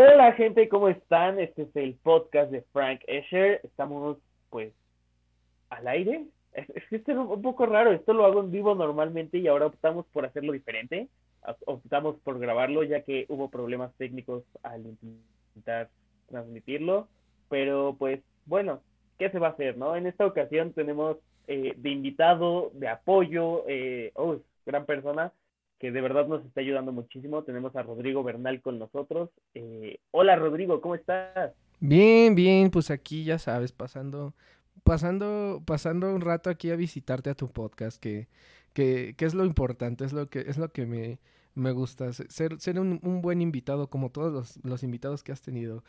Hola gente, ¿cómo están? Este es el podcast de Frank Escher. Estamos pues al aire. Es, que es un poco raro, esto lo hago en vivo normalmente y ahora optamos por hacerlo diferente. Optamos por grabarlo ya que hubo problemas técnicos al intentar transmitirlo. Pero pues bueno, ¿qué se va a hacer? no? En esta ocasión tenemos eh, de invitado, de apoyo, eh, oh, gran persona, que de verdad nos está ayudando muchísimo. Tenemos a Rodrigo Bernal con nosotros. Eh, hola Rodrigo, ¿cómo estás? Bien, bien, pues aquí ya sabes, pasando, pasando, pasando un rato aquí a visitarte a tu podcast, que, que, es lo importante, es lo que, es lo que me, me gusta, ser, ser un, un buen invitado como todos los, los invitados que has tenido.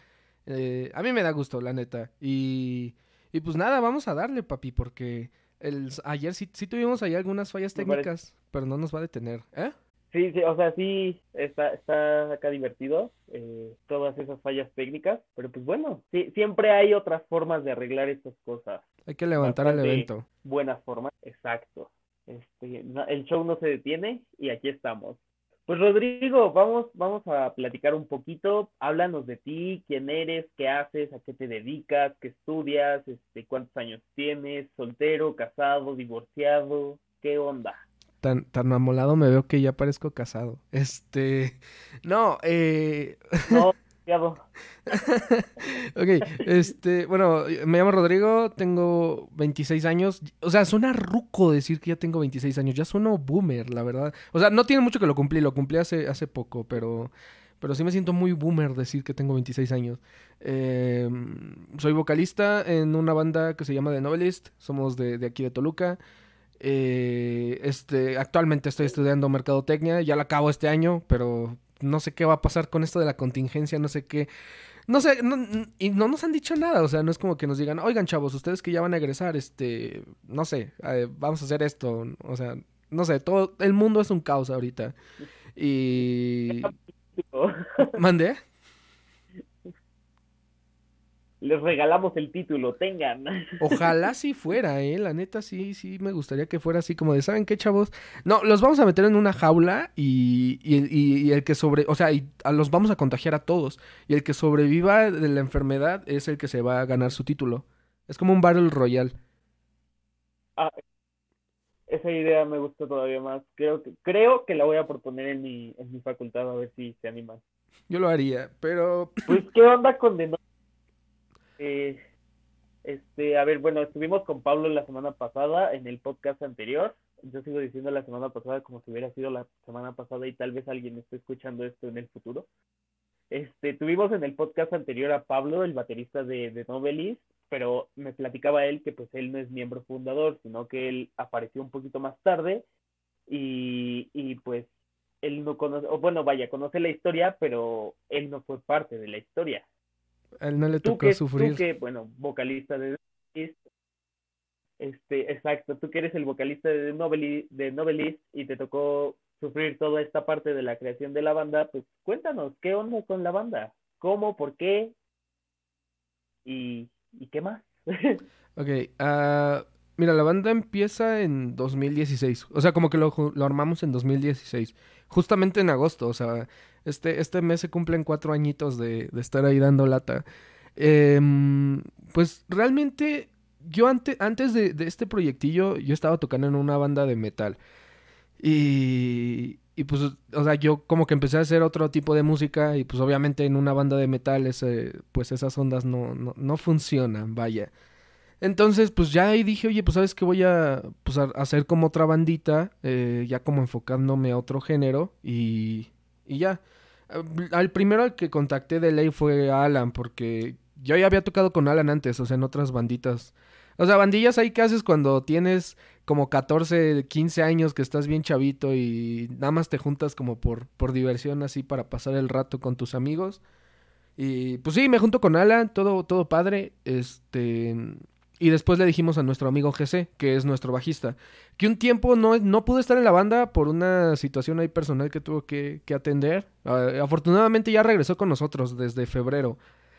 Eh, a mí me da gusto, la neta. Y, y pues nada, vamos a darle, papi, porque el, ayer sí, sí tuvimos ahí algunas fallas técnicas, pero no nos va a detener, ¿eh? Sí, sí, o sea, sí está, está acá divertido, eh, todas esas fallas técnicas, pero pues bueno, sí, siempre hay otras formas de arreglar estas cosas. Hay que levantar el evento. Buenas formas, exacto. Este, el show no se detiene y aquí estamos. Pues Rodrigo, vamos, vamos a platicar un poquito. Háblanos de ti, quién eres, qué haces, a qué te dedicas, qué estudias, este, cuántos años tienes, soltero, casado, divorciado, qué onda. Tan, tan amolado me veo que ya parezco casado. Este, no, eh... No, ok, este, bueno, me llamo Rodrigo, tengo 26 años. O sea, suena ruco decir que ya tengo 26 años. Ya sueno boomer, la verdad. O sea, no tiene mucho que lo cumplí, lo cumplí hace, hace poco, pero, pero sí me siento muy boomer decir que tengo 26 años. Em, soy vocalista en una banda que se llama The Novelist. Somos de, de aquí de Toluca. Eh, este, actualmente estoy estudiando mercadotecnia, ya la acabo este año, pero no sé qué va a pasar con esto de la contingencia, no sé qué. No sé, y no nos han dicho nada, o sea, no es como que nos digan, oigan chavos, ustedes que ya van a egresar, este, no sé, eh, vamos a hacer esto, o sea, no sé, todo, el mundo es un caos ahorita. Y... ¿Mandé? Les regalamos el título, tengan. Ojalá sí fuera, eh, la neta sí, sí me gustaría que fuera así como de, ¿saben qué, chavos? No, los vamos a meter en una jaula y, y, el que sobre, o sea, y los vamos a contagiar a todos. Y el que sobreviva de la enfermedad es el que se va a ganar su título. Es como un Battle Royal. Ah, esa idea me gusta todavía más. Creo que, creo que la voy a proponer en mi, en mi facultad a ver si se animan. Yo lo haría, pero... Pues, ¿qué onda con de eh, este, a ver, bueno, estuvimos con Pablo la semana pasada en el podcast anterior. Yo sigo diciendo la semana pasada como si hubiera sido la semana pasada y tal vez alguien esté escuchando esto en el futuro. Este, tuvimos en el podcast anterior a Pablo, el baterista de, de Novelist, pero me platicaba él que pues él no es miembro fundador, sino que él apareció un poquito más tarde y, y pues él no conoce, o bueno, vaya, conoce la historia, pero él no fue parte de la historia él no le tocó sufrir. Tú que, bueno, vocalista de este, exacto, tú que eres el vocalista de Novelist, de Novelist y te tocó sufrir toda esta parte de la creación de la banda, pues cuéntanos, ¿qué onda con la banda? ¿Cómo? ¿Por qué? ¿Y, y qué más? ok, uh, Mira, la banda empieza en 2016. O sea, como que lo, armamos en 2016. Justamente en agosto. O sea, este, este mes se cumplen cuatro añitos de, estar ahí dando lata. Em, pues realmente, yo antes de, este proyectillo, yo estaba tocando en una banda de metal. Y, y pues, o sea, yo como que empecé a hacer otro tipo de música. Y pues obviamente en una banda de metal, pues esas ondas no, no, no funcionan, vaya. Entonces, pues ya ahí dije, oye, pues sabes que voy a, pues, hacer como otra bandita, eh, ya como enfocándome a otro género y, y ya. Al primero al que contacté de ley fue Alan, porque yo ya había tocado con Alan antes, o sea, en otras banditas. O sea, bandillas ahí que haces cuando tienes como 14, 15 años que estás bien chavito y nada más te juntas como por, por diversión así para pasar el rato con tus amigos. Y pues sí, me junto con Alan, todo, todo padre. Este, y después le dijimos a nuestro amigo GC, que es nuestro bajista, que un tiempo no, no pudo estar en la banda por una situación ahí personal que tuvo que, atender. Ah, afortunadamente ya regresó con nosotros desde febrero.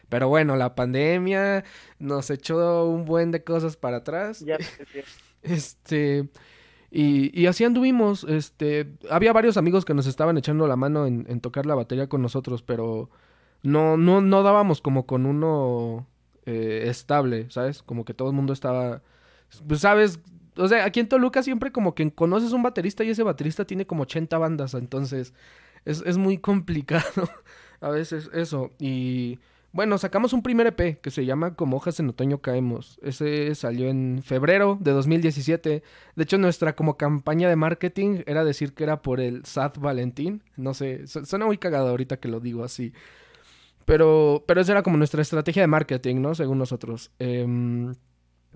Pero bueno, la pandemia nos echó un buen de cosas para atrás. Ya, este. Y, y, así anduvimos. Este. Había varios amigos que nos estaban echando la mano en, en tocar la batería con nosotros, pero no, no, no dábamos como con uno eh, estable, ¿sabes? Como que todo el mundo estaba, pues, ¿sabes? O sea, aquí en Toluca siempre como que conoces un baterista y ese baterista tiene como 80 bandas, entonces es, es muy complicado a veces eso. Y bueno, sacamos un primer EP que se llama Como hojas en otoño caemos. Ese salió en febrero de 2017. De hecho, nuestra como campaña de marketing era decir que era por el Sad Valentín. No sé, suena muy cagado ahorita que lo digo así. Pero, pero esa era como nuestra estrategia de marketing, ¿no? Según nosotros. Em,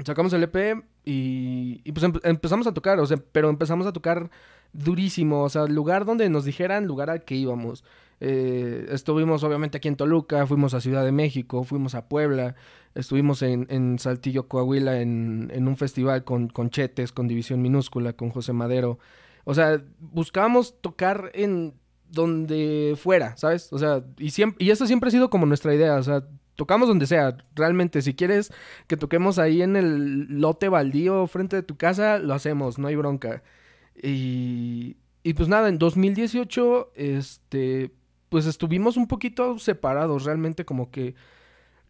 sacamos el EP y, y pues empezamos a tocar, o sea, pero empezamos a tocar durísimo, o sea, lugar donde nos dijeran, lugar al que íbamos. Eh, estuvimos obviamente aquí en Toluca, fuimos a Ciudad de México, fuimos a Puebla, estuvimos en, en Saltillo, Coahuila, en, en, un festival con, con Chetes, con División Minúscula, con José Madero. O sea, buscábamos tocar en donde fuera, ¿sabes? O sea, y, siempre, y eso siempre ha sido como nuestra idea, o sea, tocamos donde sea, realmente, si quieres que toquemos ahí en el lote baldío frente de tu casa, lo hacemos, no hay bronca. Y, y pues nada, en 2018, este, pues estuvimos un poquito separados, realmente como que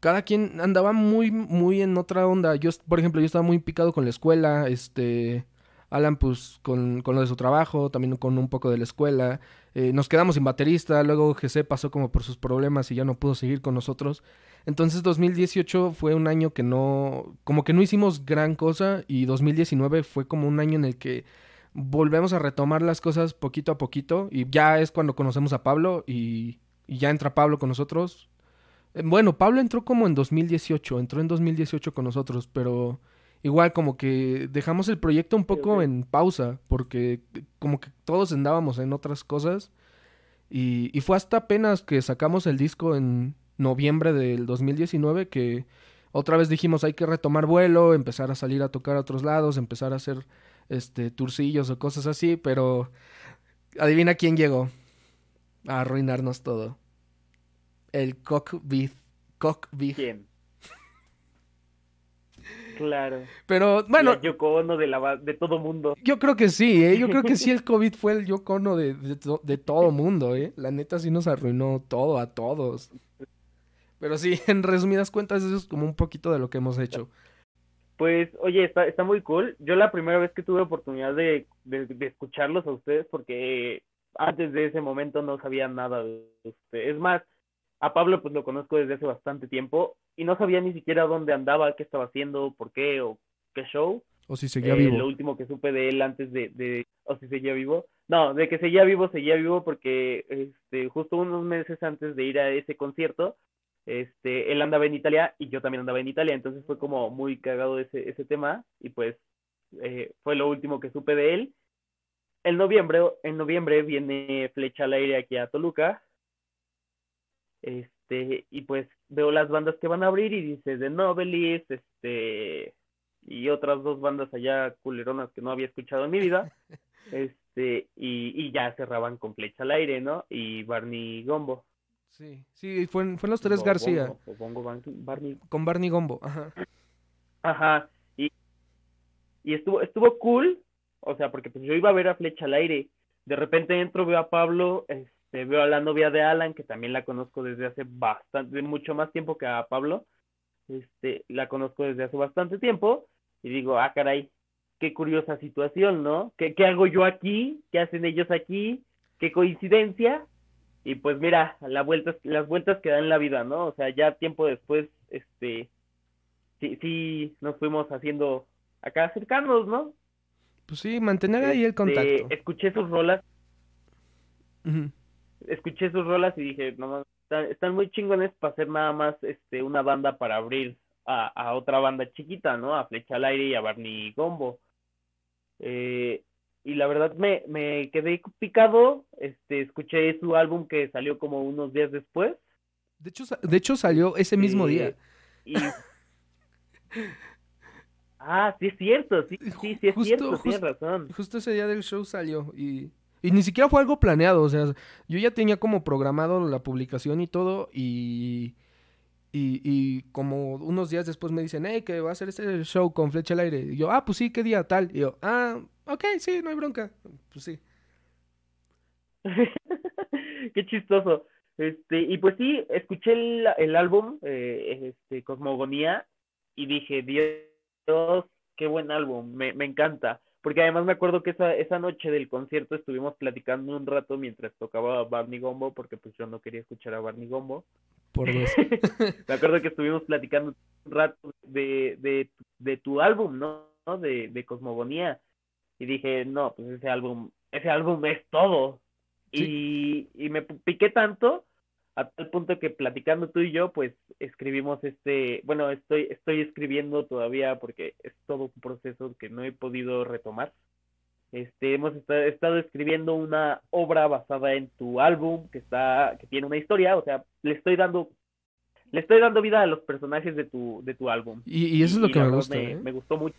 cada quien andaba muy, muy en otra onda. Yo, por ejemplo, yo estaba muy picado con la escuela, este, Alan pues con, con lo de su trabajo, también con un poco de la escuela. Eh, nos quedamos sin baterista, luego GC pasó como por sus problemas y ya no pudo seguir con nosotros. Entonces 2018 fue un año que no, como que no hicimos gran cosa y 2019 fue como un año en el que volvemos a retomar las cosas poquito a poquito y ya es cuando conocemos a Pablo y, ya entra Pablo con nosotros. Eh, bueno, Pablo entró como en 2018, entró en 2018 con nosotros, pero igual como que dejamos el proyecto un poco en pausa porque como que todos andábamos en otras cosas y, y fue hasta apenas que sacamos el disco en noviembre del 2019 que otra vez dijimos hay que retomar vuelo, empezar a salir a tocar a otros lados, empezar a hacer este, turcillos o cosas así, pero adivina quién llegó a arruinarnos todo. El cock beef. Cock beef. ¿Quién? Claro. Pero bueno. El Yoko Ono de, la, de todo mundo. Yo creo que sí, ¿eh? Yo creo que sí el COVID fue el Yoko Ono de, de, de, todo mundo, ¿eh? La neta sí nos arruinó todo a todos. Pero sí, en resumidas cuentas, eso es como un poquito de lo que hemos hecho. Pues, oye, está, está muy cool. Yo la primera vez que tuve oportunidad de, de, escucharlos a ustedes, porque antes de ese momento no sabía nada de ustedes. Es más, a Pablo pues lo conozco desde hace bastante tiempo y no sabía ni siquiera dónde andaba, qué estaba haciendo, por qué o qué show. O si seguía vivo. Eh, lo último que supe de él antes de, de, o si seguía vivo. No, de que seguía vivo, seguía vivo porque este, justo unos meses antes de ir a ese concierto, este, él andaba en Italia y yo también andaba en Italia, entonces fue como muy cagado ese, ese tema y pues eh, fue lo último que supe de él. En noviembre, en noviembre viene Flecha al aire aquí a Toluca. Este, y pues veo las bandas que van a abrir y dice The Novelist, este, y otras dos bandas allá culeronas que no había escuchado en mi vida. Este, y, y ya cerraban con Flecha al aire, ¿no? Y Barney Gombo. Sí, sí, fue en, fue los tres García. Barney. Con Barney Gombo, ajá. Ajá, y, y estuvo, estuvo cool, o sea, porque pues yo iba a ver a Flecha al aire, de repente entro, veo a Pablo, este, veo a la novia de Alan, que también la conozco desde hace bastante, mucho más tiempo que a Pablo, este, la conozco desde hace bastante tiempo, y digo, ah, caray, qué curiosa situación, ¿no? ¿Qué, qué hago yo aquí? ¿Qué hacen ellos aquí? ¿Qué coincidencia? y pues mira, la vueltas, las vueltas que dan la vida, ¿no? O sea, ya tiempo después, este, sí, sí nos fuimos haciendo acá cercanos, ¿no? Pues sí, mantener ahí el este, contacto. escuché sus rolas. Escuché sus rolas y dije, no, están, están muy chingones para hacer nada más este una banda para abrir a, a otra banda chiquita, ¿no? A Flecha al Aire y a Barney Gombo. Eh, y la verdad me, me quedé picado, este, escuché su álbum que salió como unos días después. De hecho, de hecho salió ese mismo día. ah, sí es cierto, sí, sí, sí es cierto, tienes razón. Justo ese día del show salió y, y ni siquiera fue algo planeado, o sea, yo ya tenía como programado la publicación y todo y... Y, como unos días después me dicen, hey, que va a hacer este show con Flecha al Aire. Y yo, ah, pues sí, ¿qué día tal? Y yo, ah, ok, sí, no hay bronca. Pues sí. Qué chistoso. Este, y pues sí, escuché el, el álbum, eh, este, Cosmogonía, y dije, Dios, qué buen álbum, me, me encanta. Porque además me acuerdo que esa, esa noche del concierto estuvimos platicando un rato mientras tocaba Barney Gombo, porque pues yo no quería escuchar a Barney Gombo. Por dos. me acuerdo que estuvimos platicando un rato de, de, de tu álbum, ¿no? De, de Cosmogonía. Y dije, no, pues ese álbum, ese álbum es todo. Y, y me piqué tanto a tal punto que platicando tú y yo, pues escribimos este, bueno, estoy, estoy escribiendo todavía porque es todo un proceso que no he podido retomar. Este, hemos estado, escribiendo una obra basada en tu álbum que está, que tiene una historia, o sea, le estoy dando, le estoy dando vida a los personajes de tu, de tu álbum. Y, eso es lo que me gusta. Me, ¿eh? me, gustó mucho.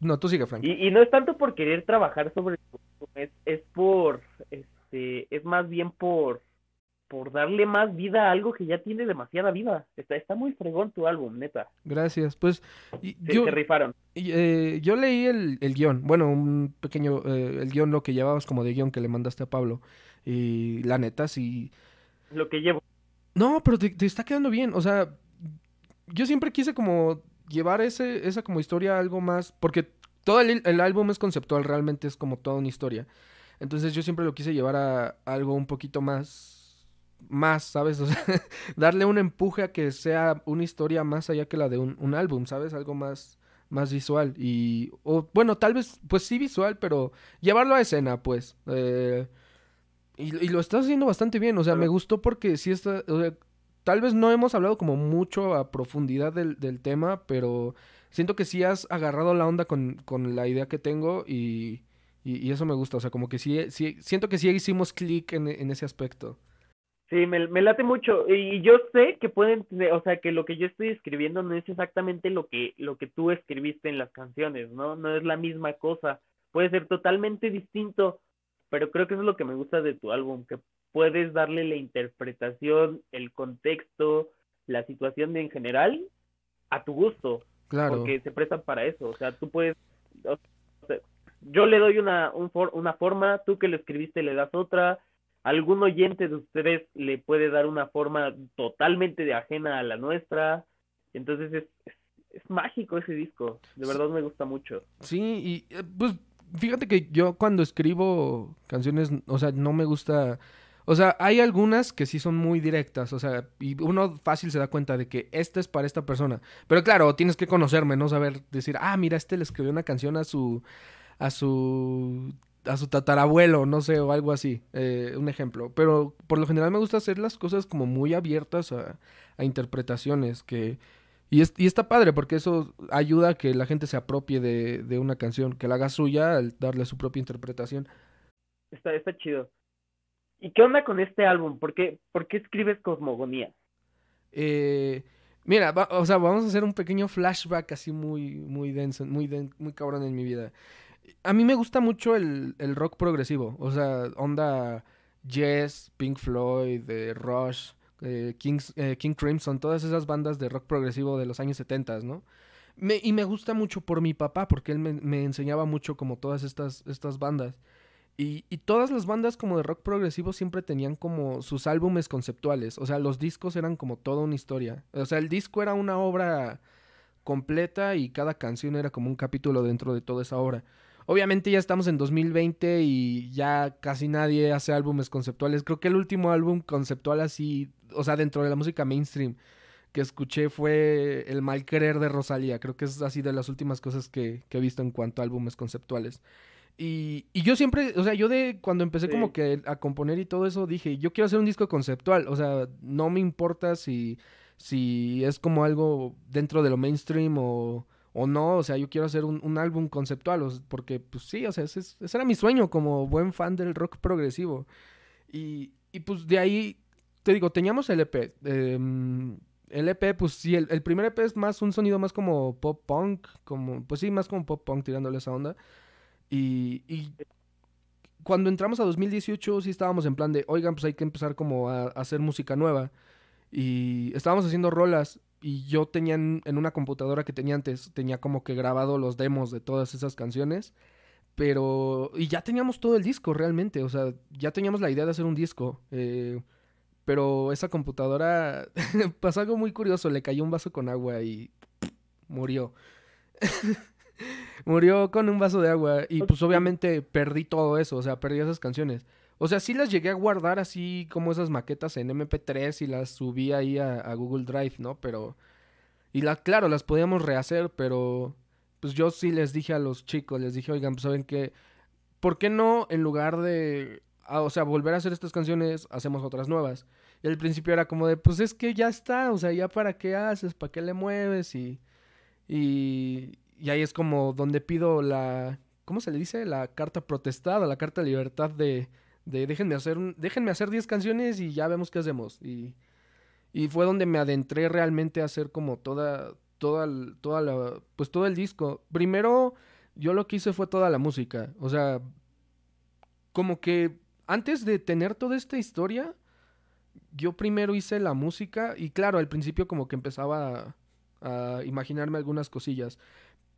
No, tú sigue, Frank. Y, y no es tanto por querer trabajar sobre es, es por, este, es más bien por por darle más vida a algo que ya tiene demasiada vida. Está, está muy fregón tu álbum, neta. Gracias. Pues y, yo, se rifaron. Eh, yo leí el, el, guion, bueno, un pequeño, eh, el guion, lo que llevabas como de guion que le mandaste a Pablo. Y la neta, sí. Lo que llevo. No, pero te, te está quedando bien. O sea, yo siempre quise como llevar ese, esa como historia a algo más, porque todo el, el álbum es conceptual, realmente es como toda una historia. Entonces yo siempre lo quise llevar a algo un poquito más más, ¿sabes? O sea, darle un empuje a que sea una historia más allá que la de un, un álbum, ¿sabes? Algo más, más visual. Y, o, bueno, tal vez, pues sí visual, pero llevarlo a escena, pues. Eh, y, y, lo estás haciendo bastante bien, o sea, me gustó porque sí está, o sea, tal vez no hemos hablado como mucho a profundidad del, del tema, pero siento que sí has agarrado la onda con, con la idea que tengo y, y, y, eso me gusta, o sea, como que sí, sí siento que sí hicimos clic en, en ese aspecto. Sí, me, me, late mucho y yo sé que pueden, o sea, que lo que yo estoy escribiendo no es exactamente lo que lo que tú escribiste en las canciones, ¿no? No es la misma cosa, puede ser totalmente distinto, pero creo que eso es lo que me gusta de tu álbum, que puedes darle la interpretación, el contexto, la situación en general a tu gusto, claro. porque se prestan para eso, o sea, tú puedes, o sea, yo le doy una un for, una forma, tú que lo escribiste le das otra algún oyente de ustedes le puede dar una forma totalmente de ajena a la nuestra. Entonces es, es, es, mágico ese disco, de verdad me gusta mucho. Sí, y eh, pues fíjate que yo cuando escribo canciones, o sea, no me gusta... O sea, hay algunas que sí son muy directas, o sea, y uno fácil se da cuenta de que esta es para esta persona. Pero claro, tienes que conocerme, no saber decir, ah, mira, este le escribió una canción a su a su a su tatarabuelo, no sé, o algo así, eh, un ejemplo. Pero por lo general me gusta hacer las cosas como muy abiertas a, a interpretaciones, que... Y, es, y, está padre porque eso ayuda a que la gente se apropie de, de, una canción, que la haga suya al darle su propia interpretación. Está, está chido. ¿Y qué onda con este álbum? ¿Por qué, por qué escribes Cosmogonía? Eh, mira, va, o sea, vamos a hacer un pequeño flashback así muy, muy denso, muy, den, muy cabrón en mi vida a mí me gusta mucho el, el rock progresivo. O sea, onda Yes, Pink Floyd, eh, Rush, eh, eh, King Crimson, todas esas bandas de rock progresivo de los años 70, ¿no? Me, y me gusta mucho por mi papá, porque él me, me enseñaba mucho como todas estas, estas bandas. Y, y, todas las bandas como de rock progresivo siempre tenían como sus álbumes conceptuales. O sea, los discos eran como toda una historia. O sea, el disco era una obra completa y cada canción era como un capítulo dentro de toda esa obra. Obviamente ya estamos en 2020 y ya casi nadie hace álbumes conceptuales. Creo que el último álbum conceptual así, o sea, dentro de la música mainstream que escuché fue El mal querer de Rosalía. Creo que es así de las últimas cosas que, que he visto en cuanto a álbumes conceptuales. Y, y, yo siempre, o sea, yo de cuando empecé sí. como que a componer y todo eso, dije, yo quiero hacer un disco conceptual. O sea, no me importa si, si es como algo dentro de lo mainstream o o no, o sea, yo quiero hacer un, un álbum conceptual, porque pues sí, o sea, ese, ese, era mi sueño como buen fan del rock progresivo. Y, y pues de ahí, te digo, teníamos el EP. Eh, el EP, pues sí, el, el, primer EP es más un sonido más como pop punk, como, pues sí, más como pop punk tirándole esa onda. Y, y cuando entramos a 2018 sí estábamos en plan de, oigan, pues hay que empezar como a, a hacer música nueva. Y estábamos haciendo rolas y yo tenía en, en, una computadora que tenía antes, tenía como que grabado los demos de todas esas canciones, pero... Y ya teníamos todo el disco realmente, o sea, ya teníamos la idea de hacer un disco, eh, Pero esa computadora pasó algo muy curioso, le cayó un vaso con agua y murió. murió con un vaso de agua y pues obviamente perdí todo eso, o sea, perdí esas canciones. O sea, sí las llegué a guardar así como esas maquetas en MP3 y las subí ahí a, Google Drive, ¿no? Pero... Y la, claro, las podíamos rehacer, pero pues yo sí les dije a los chicos, les dije, oigan, pues saben que, ¿por qué no en lugar de, ah, o sea, volver a hacer estas canciones, hacemos otras nuevas? Y al principio era como de, pues es que ya está, o sea, ya para qué haces, para qué le mueves y, y, y ahí es como donde pido la, ¿cómo se le dice? La carta protestada, la carta de libertad de, de déjenme hacer, déjenme hacer 10 canciones y ya vemos qué hacemos. Y, y fue donde me adentré realmente a hacer como toda, toda, toda la, pues todo el disco. Primero, yo lo que hice fue toda la música. O sea, como que antes de tener toda esta historia, yo primero hice la música y claro, al principio como que empezaba a, a imaginarme algunas cosillas.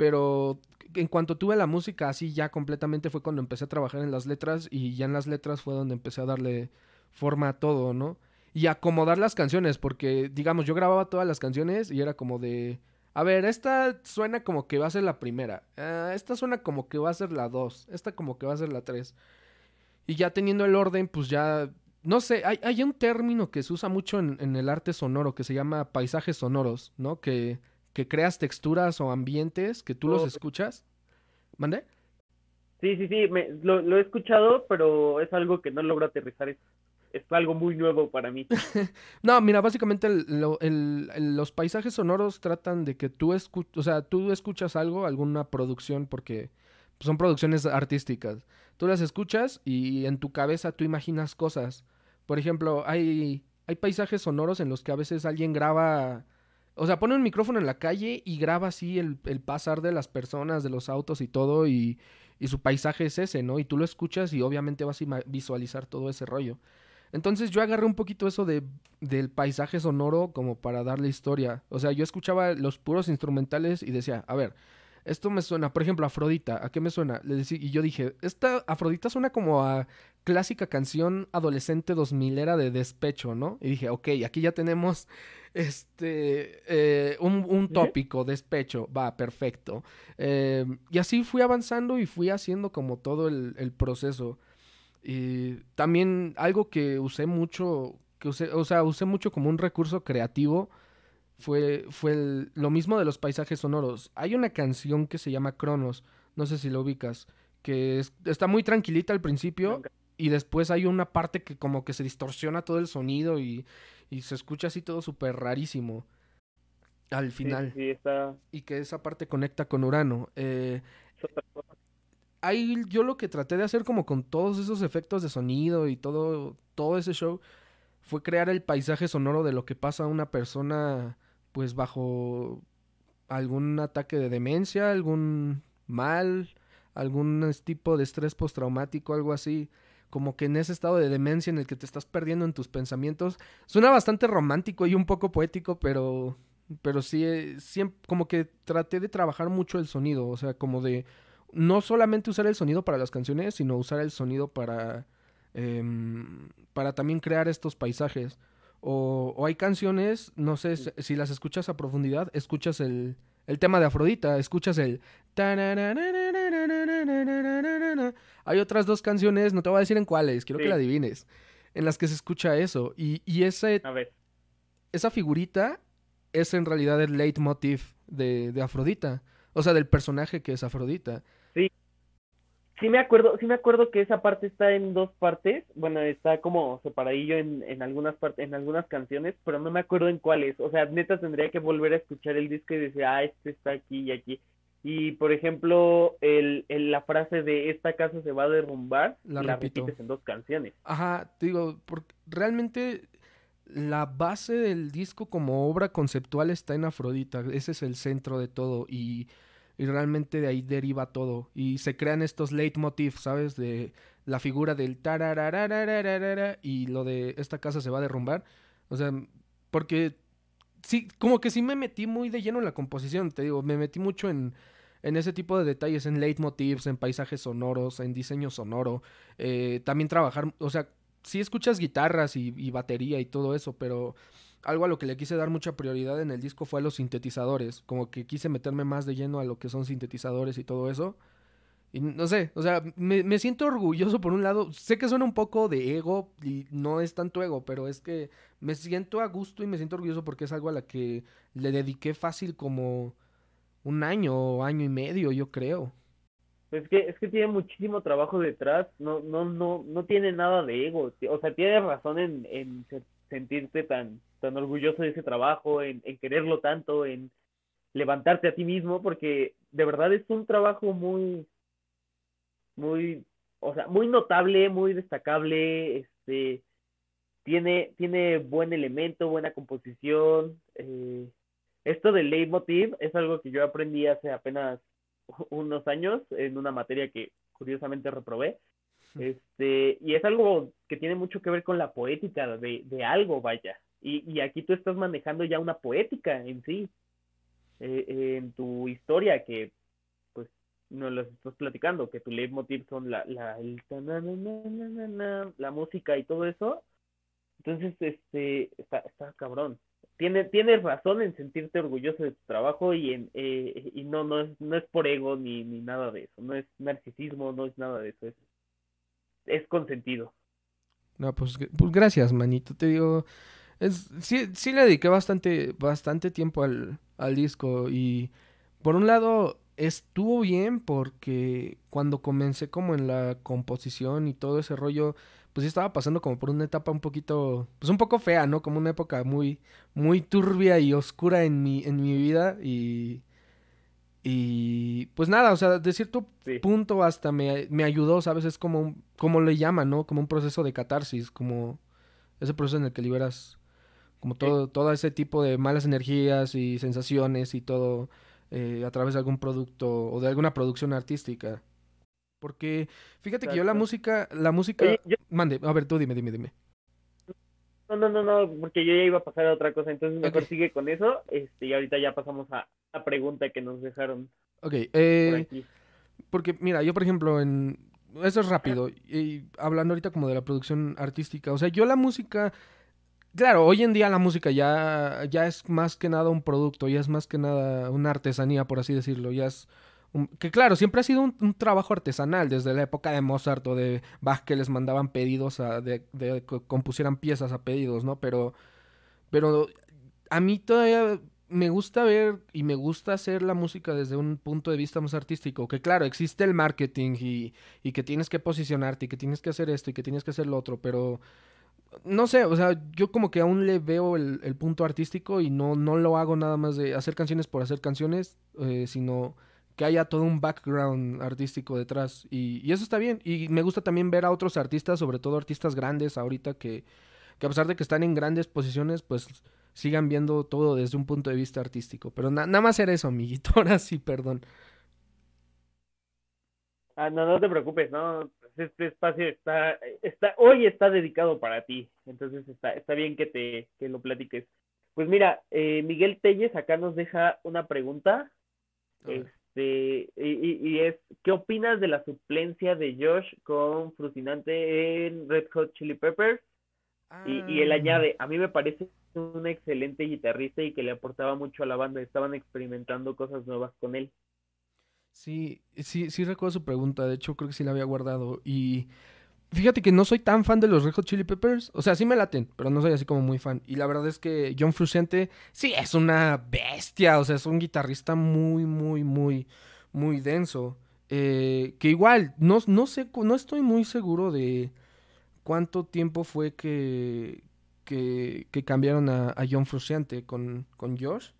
Pero en cuanto tuve la música así ya completamente fue cuando empecé a trabajar en las letras y ya en las letras fue donde empecé a darle forma a todo, ¿no? Y acomodar las canciones, porque digamos, yo grababa todas las canciones y era como de, a ver, esta suena como que va a ser la primera. Ah, esta suena como que va a ser la dos. Esta como que va a ser la tres. Y ya teniendo el orden, pues ya... No sé, hay, hay un término que se usa mucho en, el arte sonoro que se llama paisajes sonoros, ¿no? Que, que creas texturas o ambientes que tú los escuchas. ¿Mande? Sí, sí, sí, me, lo, lo, he escuchado, pero es algo que no logro aterrizar es algo muy nuevo para mí. no, mira, básicamente los paisajes sonoros tratan de que tú, escuches, o sea, tú escuchas algo, alguna producción, porque son producciones artísticas. Tú las escuchas y en tu cabeza tú imaginas cosas. Por ejemplo, hay, hay paisajes sonoros en los que a veces alguien graba... O sea, pone un micrófono en la calle y graba así el, el pasar de las personas, de los autos y todo, y, y su paisaje es ese, ¿no? Y tú lo escuchas y obviamente vas a visualizar todo ese rollo. Entonces yo agarré un poquito eso de, del paisaje sonoro como para darle historia. O sea, yo escuchaba los puros instrumentales y decía, a ver, esto me suena, por ejemplo, Afrodita, ¿a qué me suena? Le decía, y yo dije, esta Afrodita suena como a clásica canción adolescente 2000 era de despecho, ¿no? Y dije, ok, aquí ya tenemos este eh, un, un, tópico, despecho, va, perfecto. Eh, y así fui avanzando y fui haciendo como todo el, el proceso. Y también algo que usé mucho, que usé, o sea, usé mucho como un recurso creativo, fue, fue lo mismo de los paisajes sonoros. Hay una canción que se llama Cronos, no sé si lo ubicas, que está muy tranquilita al principio y después hay una parte que como que se distorsiona todo el sonido y, y se escucha así todo súper rarísimo al final. Sí, está... Y que esa parte conecta con Urano. Eh, ahí yo lo que traté de hacer como con todos esos efectos de sonido y todo, todo ese show fue crear el paisaje sonoro de lo que pasa a una persona pues bajo algún ataque de demencia, algún mal, algún tipo de estrés postraumático, algo así, como que en ese estado de demencia en el que te estás perdiendo en tus pensamientos. Suena bastante romántico y un poco poético, pero pero sí, eh, como que traté de trabajar mucho el sonido, o sea, como de no solamente usar el sonido para las canciones, sino usar el sonido para, em, para también crear estos paisajes. O, o, hay canciones, no sé si las escuchas a profundidad, escuchas el, el tema de Afrodita, escuchas el... Hay otras dos canciones, no te voy a decir en cuáles, quiero que la adivines, en las que se escucha eso. Y, y ese, esa figurita es en realidad el leitmotiv de, de Afrodita, o sea, del personaje que es Afrodita. Sí me acuerdo, sí me acuerdo que esa parte está en dos partes, bueno, está como separadillo en, en algunas partes, en algunas canciones, pero no me acuerdo en cuáles, o sea, neta tendría que volver a escuchar el disco y decir, ah, este está aquí y aquí. Y por ejemplo, el, la frase de esta casa se va a derrumbar, la, la repites en dos canciones. Ajá, te digo, porque realmente la base del disco como obra conceptual está en Afrodita, ese es el centro de todo y y realmente de ahí deriva todo y se crean estos leitmotiv, ¿sabes? De la figura del y lo de esta casa se va a derrumbar. O sea, porque sí, como que sí me metí muy de lleno en la composición, te digo, me metí mucho en, en ese tipo de detalles, en leitmotivs, en paisajes sonoros, en diseño sonoro, eh, también trabajar, o sea, sí escuchas guitarras y, y batería y todo eso, pero algo a lo que le quise dar mucha prioridad en el disco fue a los sintetizadores. Como que quise meterme más de lleno a lo que son sintetizadores y todo eso. Y no sé, o sea, me, me, siento orgulloso por un lado. Sé que suena un poco de ego y no es tanto ego, pero es que me siento a gusto y me siento orgulloso porque es algo a la que le dediqué fácil como un año o año y medio, yo creo. Es que, es que tiene muchísimo trabajo detrás, no, no, no, no tiene nada de ego. O sea, tiene razón en, en sentirte tan, tan orgulloso de ese trabajo, en, quererlo tanto, en levantarte a ti mismo, porque de verdad es un trabajo muy, muy, o sea, muy notable, muy destacable, este, tiene, tiene buen elemento, buena composición. Eh, esto del leitmotiv es algo que yo aprendí hace apenas unos años en una materia que curiosamente reprobé. Este, y es algo que tiene mucho que ver con la poética de, de algo, vaya. Y, y aquí tú estás manejando ya una poética en sí, eh, en tu historia, que no los estás platicando, que tu leitmotiv son la, la, el la música y todo eso. Entonces, este, está, está cabrón. Tiene, tienes razón en sentirte orgulloso de tu trabajo y en, eh, y no, no es, no es por ego ni, ni nada de eso, no es narcisismo, no es nada de eso, es, es consentido. No, pues, pues gracias, manito, te digo, es, sí, sí le dediqué bastante, bastante tiempo al, al disco y por un lado estuvo bien porque cuando comencé como en la composición y todo ese rollo, pues estaba pasando como por una etapa un poquito, pues un poco fea, ¿no? Como una época muy, muy turbia y oscura en mi, en mi vida y... Y pues nada, o sea, de cierto punto hasta me, me, ayudó, ¿sabes? Es como, como le llaman, ¿no? Como un proceso de catarsis, como ese proceso en el que liberas como todo, todo ese tipo de malas energías y sensaciones y todo eh, a través de algún producto o de alguna producción artística. Porque fíjate que yo la música, la música... Mande, a ver, tú dime, dime, dime. No, no, no, no, porque yo ya iba a pasar a otra cosa, entonces mejor sigue con eso, este, y ahorita ya pasamos a la pregunta que nos dejaron. Ok, eh, porque mira, yo por ejemplo, en... Eso es rápido, y hablando ahorita como de la producción artística, o sea, yo la música Claro, hoy en día la música ya, ya es más que nada un producto, ya es más que nada una artesanía, por así decirlo. Ya es que claro, siempre ha sido un, trabajo artesanal, desde la época de Mozart o de Bach que les mandaban pedidos a, de, que compusieran piezas a pedidos, ¿no? Pero, pero a mí todavía me gusta ver y me gusta hacer la música desde un punto de vista más artístico. Que claro, existe el marketing y, y que tienes que posicionarte y que tienes que hacer esto y que tienes que hacer lo otro, pero no sé, o sea, yo como que aún le veo el, punto artístico y no, no lo hago nada más de hacer canciones por hacer canciones, eh, sino que haya todo un background artístico detrás. Y, y, eso está bien. Y me gusta también ver a otros artistas, sobre todo artistas grandes ahorita, que, que a pesar de que están en grandes posiciones, pues sigan viendo todo desde un punto de vista artístico. Pero nada más era eso, amiguito. Ahora sí, perdón. Ah, no, no te preocupes, no, este espacio está, está, hoy está dedicado para ti, entonces está, está bien que te, que lo platiques. Pues mira, eh, Miguel Telles acá nos deja una pregunta, este, y, y, es, ¿qué opinas de la suplencia de Josh con Frucinante en Red Hot Chili Peppers? Y, y él ah. añade, a mí me parece un excelente guitarrista y que le aportaba mucho a la banda, estaban experimentando cosas nuevas con él. Sí, sí, sí recuerdo su pregunta. De hecho, creo que sí la había guardado. Y fíjate que no soy tan fan de los Red Hot Chili Peppers. O sea, sí me laten, pero no soy así como muy fan. Y la verdad es que John Frusciante, sí, es una bestia. O sea, es un guitarrista muy, muy, muy, muy denso. Eh, que igual, no, no sé, no estoy muy seguro de cuánto tiempo fue que, que, que cambiaron a, John Frusciante con, con Josh.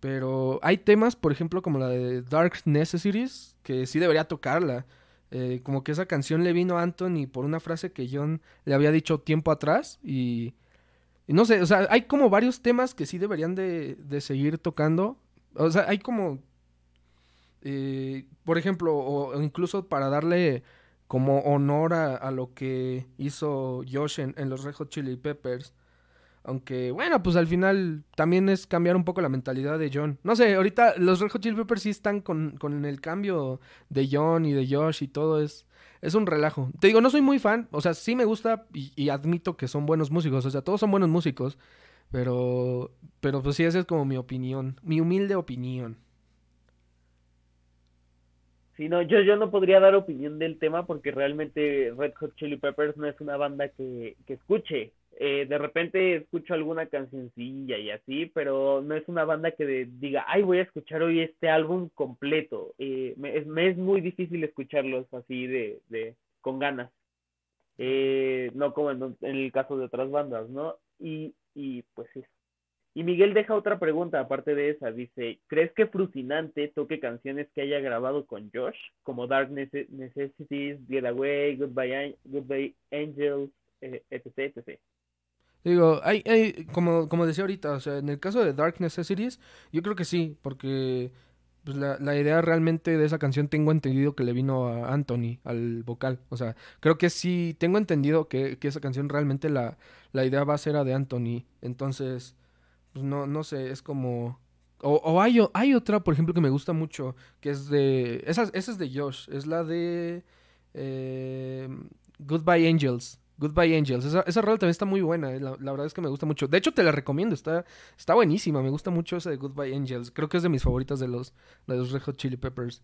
Pero hay temas, por ejemplo, como la de Dark Necessities, que sí debería tocarla. Eh, como que esa canción le vino a Anthony por una frase que John le había dicho tiempo atrás. Y, no sé, o sea, hay como varios temas que sí deberían de, de seguir tocando. O sea, hay como, eh, por ejemplo, o, incluso para darle como honor a, lo que hizo Josh en, en los Red Hot Chili Peppers. Aunque, bueno, pues al final también es cambiar un poco la mentalidad de John. No sé, ahorita los Red Hot Chili Peppers sí están con, con el cambio de John y de Josh y todo. Es, es un relajo. Te digo, no soy muy fan, o sea, sí me gusta y, admito que son buenos músicos, o sea, todos son buenos músicos, pero, pero pues sí, esa es como mi opinión, mi humilde opinión. Sí, no, yo, yo no podría dar opinión del tema porque realmente Red Hot Chili Peppers no es una banda que, que escuche. Eh, de repente escucho alguna cancioncilla y así, pero no es una banda que diga, ay, voy a escuchar hoy este álbum completo. Eh, me, es, muy difícil escucharlos así de, de con ganas. Eh, no como en, el caso de otras bandas, ¿no? Y, y pues sí. Y Miguel deja otra pregunta aparte de esa. Dice, ¿crees que Frucinante toque canciones que haya grabado con Josh? Como Dark Necessities, Get Away, Goodbye, Goodbye Angels, etc, etc. Digo, hay, hay como, como decía ahorita, o sea, en el caso de Dark Necessities, yo creo que sí, porque pues la, la, idea realmente de esa canción tengo entendido que le vino a Anthony, al vocal. O sea, creo que sí, tengo entendido que, que esa canción realmente la, la idea va a ser a de Anthony. Entonces, pues no, no sé, es como... O, o hay, hay otra, por ejemplo, que me gusta mucho, que es de... Esa, esa es de Josh, es la de... Eh, Goodbye Angels. Goodbye Angels. Esa, esa rola también está muy buena. Eh, la, verdad es que me gusta mucho. De hecho, te la recomiendo. Está, está buenísima. Me gusta mucho esa de Goodbye Angels. Creo que es de mis favoritas de los, de los Red Hot Chili Peppers.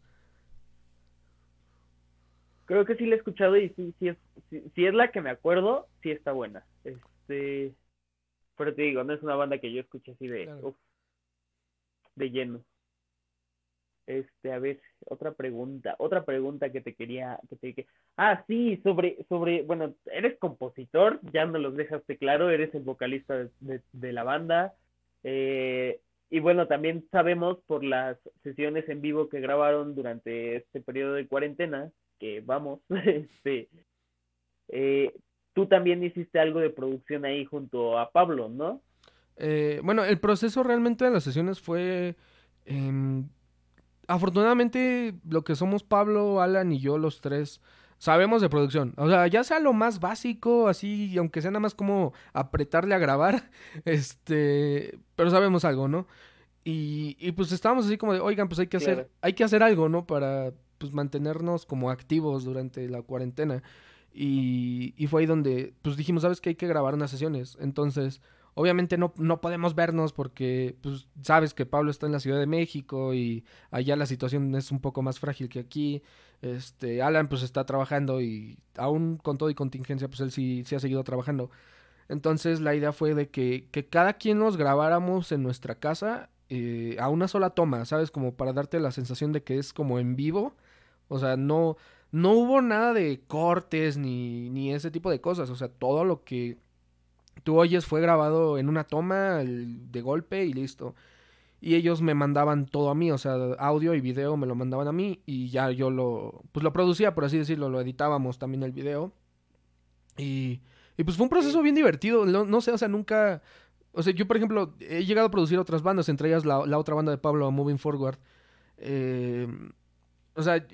Creo que sí la he escuchado y sí, sí es, sí, es la que me acuerdo, sí está buena. Este, pero te digo, no es una banda que yo escuche así de, de lleno. Este, a ver, otra pregunta, otra pregunta que te quería, que te ah, sí, sobre, sobre, bueno, eres compositor, ya no los dejaste claro, eres el vocalista de, la banda, eh, y bueno, también sabemos por las sesiones en vivo que grabaron durante este periodo de cuarentena, que vamos, este, eh, tú también hiciste algo de producción ahí junto a Pablo, ¿no? Eh, bueno, el proceso realmente de las sesiones fue afortunadamente lo que somos Pablo, Alan y yo, los tres, sabemos de producción. O sea, ya sea lo más básico, así, aunque sea nada más como apretarle a grabar, este, pero sabemos algo, ¿no? Y, y pues estábamos así como de, oigan, pues hay que hacer, hay que hacer algo, ¿no? Para pues mantenernos como activos durante la cuarentena. Y, y fue ahí donde pues dijimos, ¿sabes que Hay que grabar unas sesiones. Entonces, Obviamente no, no podemos vernos porque pues, sabes que Pablo está en la Ciudad de México y allá la situación es un poco más frágil que aquí. Este, Alan pues está trabajando y aún con todo y contingencia pues él sí, sí ha seguido trabajando. Entonces la idea fue de que, que cada quien nos grabáramos en nuestra casa eh, a una sola toma, ¿sabes? Como para darte la sensación de que es como en vivo. O sea, no, no hubo nada de cortes ni, ni ese tipo de cosas. O sea, todo lo que tú oyes fue grabado en una toma de golpe y listo. Y ellos me mandaban todo a mí, o sea, audio y video me lo mandaban a mí y ya yo lo, pues lo producía, por así decirlo, lo editábamos también el video. Y, y pues fue un proceso bien divertido, no, sé, o sea, nunca, o sea, yo por ejemplo he llegado a producir otras bandas, entre ellas la, la otra banda de Pablo, Moving Forward. Eh, o sea,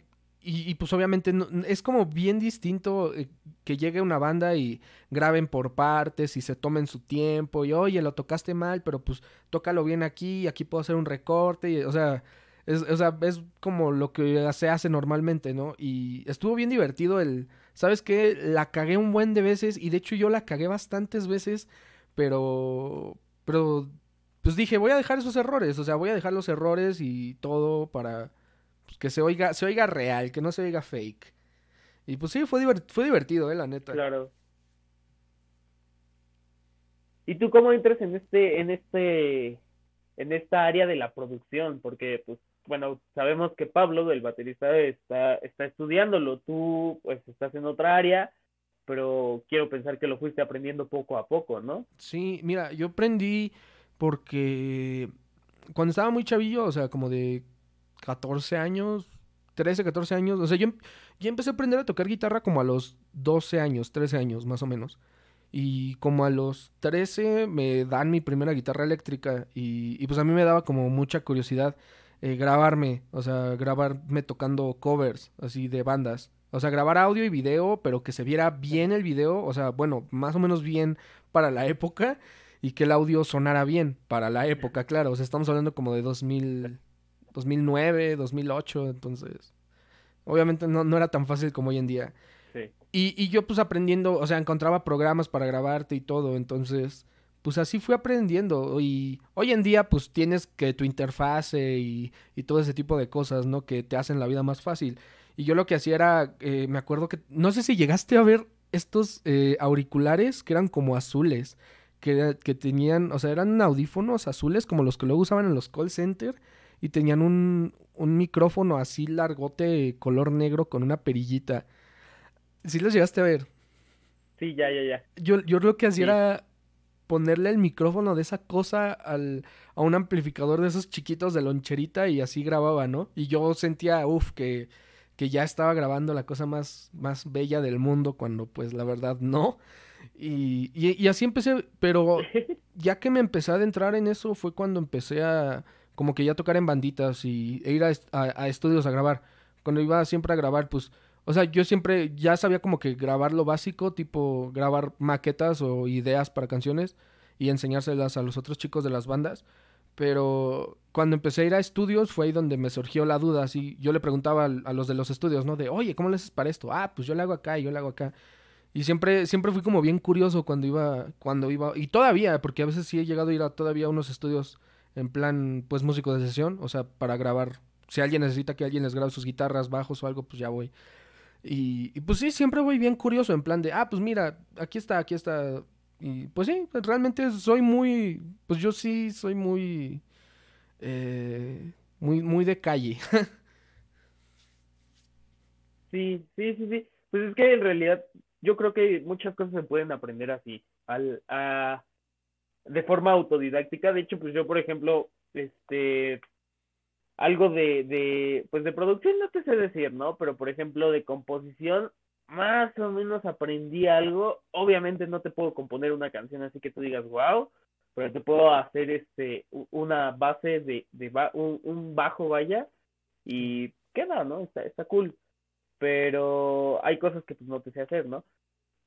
y, pues obviamente es como bien distinto eh, que llegue una banda y graben por partes y se tomen su tiempo y oye, lo tocaste mal, pero pues tócalo bien aquí, aquí puedo hacer un recorte, y, o sea, es, o sea, es como lo que se hace normalmente, ¿no? Y estuvo bien divertido el, ¿sabes qué? La cagué un buen de veces y de hecho yo la cagué bastantes veces, pero, pero, pues dije, voy a dejar esos errores, o sea, voy a dejar los errores y todo para pues, que se oiga, se oiga real, que no se oiga fake. Y pues sí, fue, fue divertido, eh, la neta. Claro. ¿Y tú cómo entras en este, en este, en esta área de la producción? Porque, pues, bueno, sabemos que Pablo, el baterista, está, está estudiándolo. Tú, pues, estás en otra área, pero quiero pensar que lo fuiste aprendiendo poco a poco, ¿no? Sí, mira, yo aprendí porque cuando estaba muy chavillo, o sea, como de 14 años, 13, 14 años. O sea, yo, em, yo empecé a aprender a tocar guitarra como a los 12 años, 13 años más o menos. Y como a los 13 me dan mi primera guitarra eléctrica y, pues a mí me daba como mucha curiosidad eh, grabarme, o sea, grabarme tocando covers así de bandas. O sea, grabar audio y video, pero que se viera bien el video, o sea, bueno, más o menos bien para la época y que el audio sonara bien para la época, claro. O sea, estamos hablando como de 2000, 2009, 2008, entonces... Obviamente no, no era tan fácil como hoy en día. Sí. Y, y yo pues aprendiendo, o sea, encontraba programas para grabarte y todo, entonces pues así fui aprendiendo y hoy en día pues tienes que tu interfase y, y todo ese tipo de cosas, ¿no? Que te hacen la vida más fácil. Y yo lo que hacía era, eh, me acuerdo que, no sé si llegaste a ver estos eh, auriculares que eran como azules, que, que tenían, o sea, eran audífonos azules como los que luego usaban en los call center y tenían un, un micrófono así largote color negro con una perillita. ¿Sí los llegaste a ver? Sí, ya, ya, ya. Yo, yo lo que hacía Sí. era ponerle el micrófono de esa cosa al, a un amplificador de esos chiquitos de loncherita y así grababa, ¿no? Y yo sentía, uff, que, que ya estaba grabando la cosa más, más bella del mundo cuando pues la verdad no. Y, y, y así empecé, pero ya que me empecé a adentrar en eso fue cuando empecé a como que ya tocar en banditas y e ir a, a- estudios a grabar. Cuando iba siempre a grabar, pues, o sea, yo siempre ya sabía como que grabar lo básico, tipo grabar maquetas o ideas para canciones y enseñárselas a los otros chicos de las bandas. Pero cuando empecé a ir a estudios fue ahí donde me surgió la duda. Así, yo le preguntaba a, los de los estudios, ¿no? De, oye, ¿cómo le haces para esto? Ah, pues yo le hago acá y yo le hago acá. Y siempre, siempre fui como bien curioso cuando iba, cuando iba, y todavía, porque a veces sí he llegado a ir a todavía unos estudios en plan, pues músico de sesión, o sea, para grabar. Si alguien necesita que alguien les grabe sus guitarras, bajos o algo, pues ya voy. Y, pues sí, siempre voy bien curioso, en plan de, ah, pues mira, aquí está, aquí está. Y pues sí, realmente soy muy, pues yo sí soy muy, eh, muy, muy de calle. Sí, sí, sí, sí. Pues es que en realidad yo creo que muchas cosas se pueden aprender así, al, a, de forma autodidáctica. De hecho, pues yo, por ejemplo, este, algo de, de, pues de producción no te sé decir, ¿no? Pero, por ejemplo, de composición, más o menos aprendí algo. Obviamente no te puedo componer una canción así que tú digas, wow, pero te puedo hacer este, una base de, de ba- un, un bajo, vaya, y queda, ¿no? Está, está cool pero hay cosas que pues no te sé hacer, ¿no?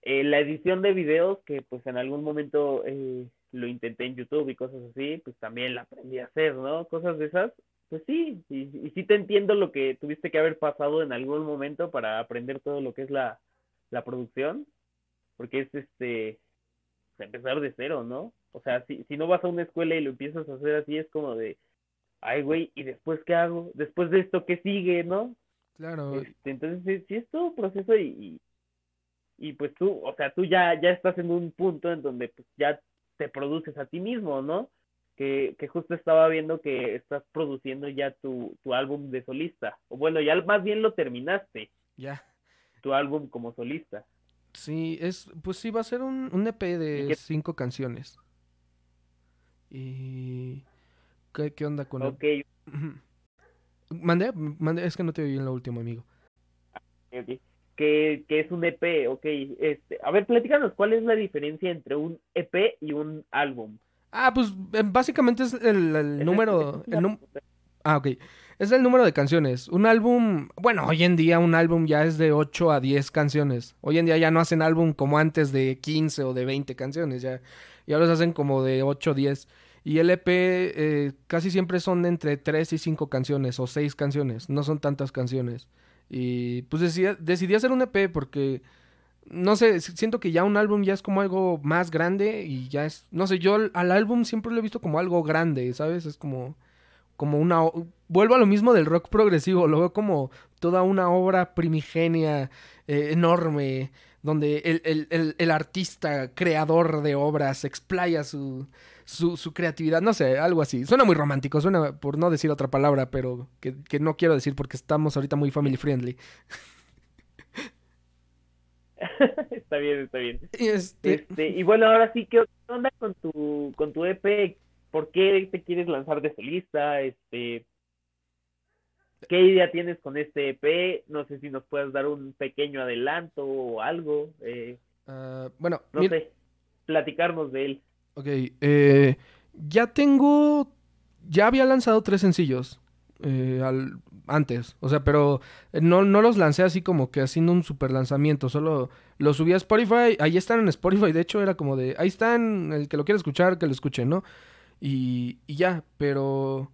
Eh, la edición de videos, que pues en algún momento eh, lo intenté en YouTube y cosas así, pues también la aprendí a hacer, ¿no? Cosas de esas, pues sí, y, y sí te entiendo lo que tuviste que haber pasado en algún momento para aprender todo lo que es la, la producción, porque es este, pues, empezar de cero, ¿no? O sea, si, si no vas a una escuela y lo empiezas a hacer así, es como de, ay, güey, ¿y después qué hago? Después de esto, ¿qué sigue, no? Claro, Este, entonces sí, sí es todo un proceso y, y, y, pues tú, o sea, tú ya, ya estás en un punto en donde pues ya te produces a ti mismo, ¿no? Que, que justo estaba viendo que estás produciendo ya tu, tu álbum de solista. O bueno, ya más bien lo terminaste, ya. tu álbum como solista. Sí, es, pues sí, va a ser un, un EP de ¿Y qué- cinco canciones. Y... ¿Qué, qué onda con el- Ok, Ujú. Mandé, mandé, es que no te oí en lo último, amigo. ok. Que, que es un EP, ok. Este, a ver, platícanos, ¿cuál es la diferencia entre un EP y un álbum? Ah, pues eh, básicamente es el, número... el num- Ah, ok. Es el número de canciones. Un álbum, bueno, hoy en día un álbum ya es de 8 a 10 canciones. Hoy en día ya no hacen álbum como antes de 15 o de 20 canciones, ya, ya los hacen como de 8 o 10. Y el EP eh, casi siempre son entre 3 y 5 canciones o 6 canciones, no son tantas canciones. Y pues decidí, hacer un EP porque, no sé, si- siento que ya un álbum ya es como algo más grande y ya es, no sé, yo al- álbum siempre lo he visto como algo grande, ¿sabes? Es como como una... Vuelvo a lo mismo del rock progresivo, lo veo como toda una obra primigenia, eh, enorme, donde el- el- el artista, creador de obras, explaya su, su, su creatividad, no sé, algo así. Suena muy romántico, suena por no decir otra palabra, pero que, que no quiero decir porque estamos ahorita muy family friendly. está bien, está bien. Y este, Este, y bueno, ahora sí, ¿qué onda con tu, con tu EP? ¿Por qué te quieres lanzar de solista? Este, ¿qué idea tienes con este EP? No sé si nos puedes dar un pequeño adelanto o algo. Eh, ah, bueno, no mira- sé, platicarnos de él. Ok, eh, ya tengo, ya había lanzado tres sencillos eh, antes, o sea, pero no, no los lancé así como que haciendo un super lanzamiento, solo los subí a Spotify, ahí están en Spotify, de hecho era como de, ahí están, el que lo quiera escuchar, que lo escuche, ¿no? Y, y ya, pero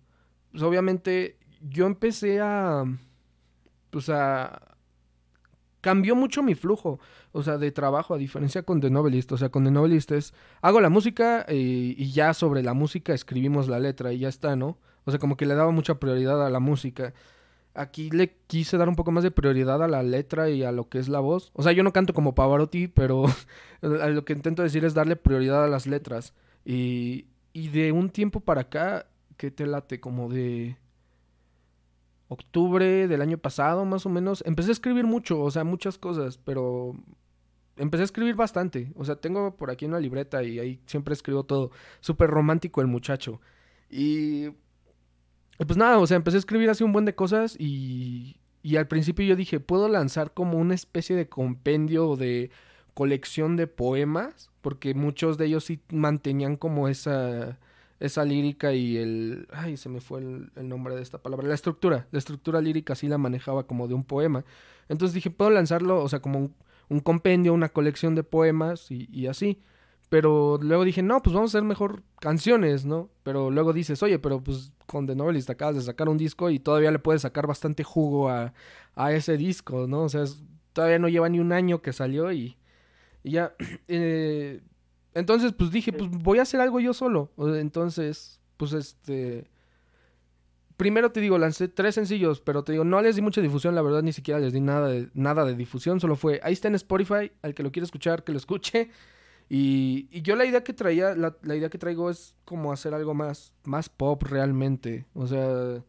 pues, obviamente yo empecé a, o sea, cambió mucho mi flujo, o sea, de trabajo, a diferencia con The Novelist. O sea, con The Novelist es, hago la música eh, y ya sobre la música escribimos la letra y ya está, ¿no? O sea, como que le daba mucha prioridad a la música. Aquí le quise dar un poco más de prioridad a la letra y a lo que es la voz. O sea, yo no canto como Pavarotti, pero lo que intento decir es darle prioridad a las letras. Y, y de un tiempo para acá, ¿qué te late? Como de octubre del año pasado, más o menos, empecé a escribir mucho, o sea, muchas cosas, pero empecé a escribir bastante. O sea, tengo por aquí una libreta y ahí siempre escribo todo. Súper romántico el muchacho. Y pues nada, o sea, empecé a escribir así un buen de cosas y, y al principio yo dije, puedo lanzar como una especie de compendio de colección de poemas, porque muchos de ellos sí mantenían como esa, esa lírica y el... Ay, se me fue el, nombre de esta palabra. La estructura, la estructura lírica sí la manejaba como de un poema. Entonces dije, puedo lanzarlo, o sea, como un, compendio, una colección de poemas y, y así. Pero luego dije, no, pues vamos a hacer mejor canciones, ¿no? Pero luego dices, oye, pero pues con The Novelist acabas de sacar un disco y todavía le puedes sacar bastante jugo a, a ese disco, ¿no? O sea, todavía no lleva ni un año que salió y, y ya. Eh, entonces, pues dije, pues voy a hacer algo yo solo. Entonces, pues este... Primero te digo, lancé tres sencillos, pero te digo, no les di mucha difusión, la verdad ni siquiera les di nada de, nada de difusión, solo fue, ahí está en Spotify, al que lo quiera escuchar, que lo escuche. Y, y yo la idea que traía, la, la, idea que traigo es como hacer algo más, más pop realmente. O sea,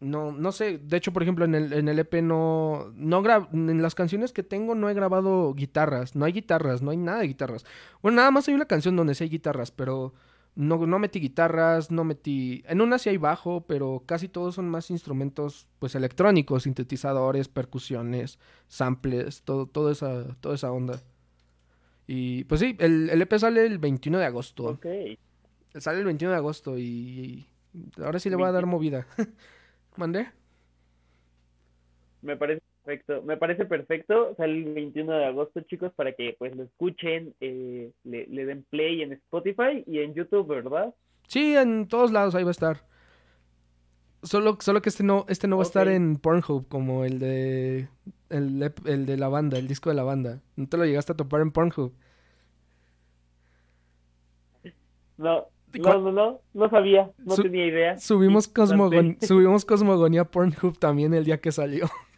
no, no sé. De hecho, por ejemplo, en el, en el EP no, no en las canciones que tengo no he grabado guitarras. No hay guitarras, no hay nada de guitarras. Bueno, nada más hay una canción donde sí hay guitarras, pero no, no metí guitarras, no metí... En una sí hay bajo, pero casi todos son más instrumentos, pues, electrónicos, sintetizadores, percusiones, samples, todo, todo esa, toda esa onda. Y pues sí, el, el EP sale el 21 de agosto. Ok. Sale el 21 de agosto y, ahora sí le voy a dar movida. ¿Mandé? Me parece perfecto. Me parece perfecto. Sale el 21 de agosto, chicos, para que pues lo escuchen, eh, le, le den play en Spotify y en YouTube, ¿verdad? Sí, en todos lados ahí va a estar. Solo, solo que este no, este no va a estar en Pornhub como el de el, el, de la banda, el disco de la banda. ¿No te lo llegaste a topar en Pornhub? No, no, no, no, no sabía, no tenía idea. Subimos, Cosmogon subimos Cosmogonía Pornhub también el día que salió.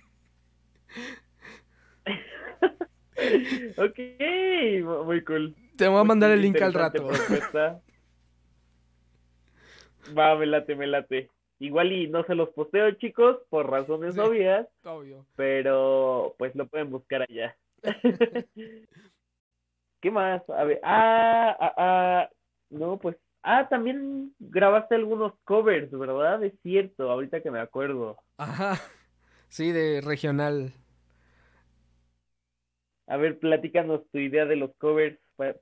ok, muy cool. Te voy a mandar el link al rato. Va, me late, me late. Igual y no se los posteo, chicos, por razones obvias. Obvio. Pero pues lo pueden buscar allá. ¿Qué más? A ver, ah, ah, ah, no, pues, ah, también grabaste algunos covers, ¿verdad? Es cierto, ahorita que me acuerdo. Ajá, sí, de regional. A ver, platícanos tu idea de los covers, pues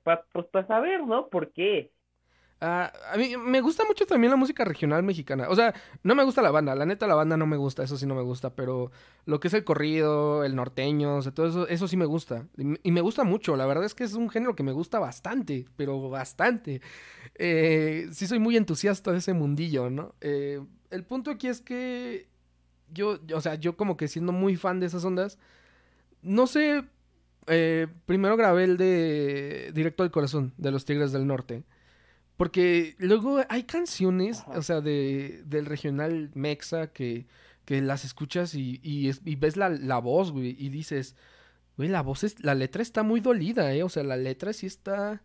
para saber, ¿no? ¿Por qué? Ah, a mí me gusta mucho también la música regional mexicana. O sea, no me gusta la banda. La neta, la banda no me gusta. Eso sí no me gusta. Pero lo que es el corrido, el norteño, o sea, todo eso, eso sí me gusta. Y, me gusta mucho. La verdad es que es un género que me gusta bastante. Pero bastante. Eh, sí soy muy entusiasta de ese mundillo, ¿no? Eh, el punto aquí es que yo, o sea, yo como que siendo muy fan de esas ondas, no sé... Eh, primero grabé el de Directo al Corazón, de los Tigres del Norte. Porque luego hay canciones, o sea, de, del regional mexa que, que las escuchas y, y, ves la, la, voz, güey, y dices, güey, la voz es, la letra está muy dolida, eh, o sea, la letra sí está,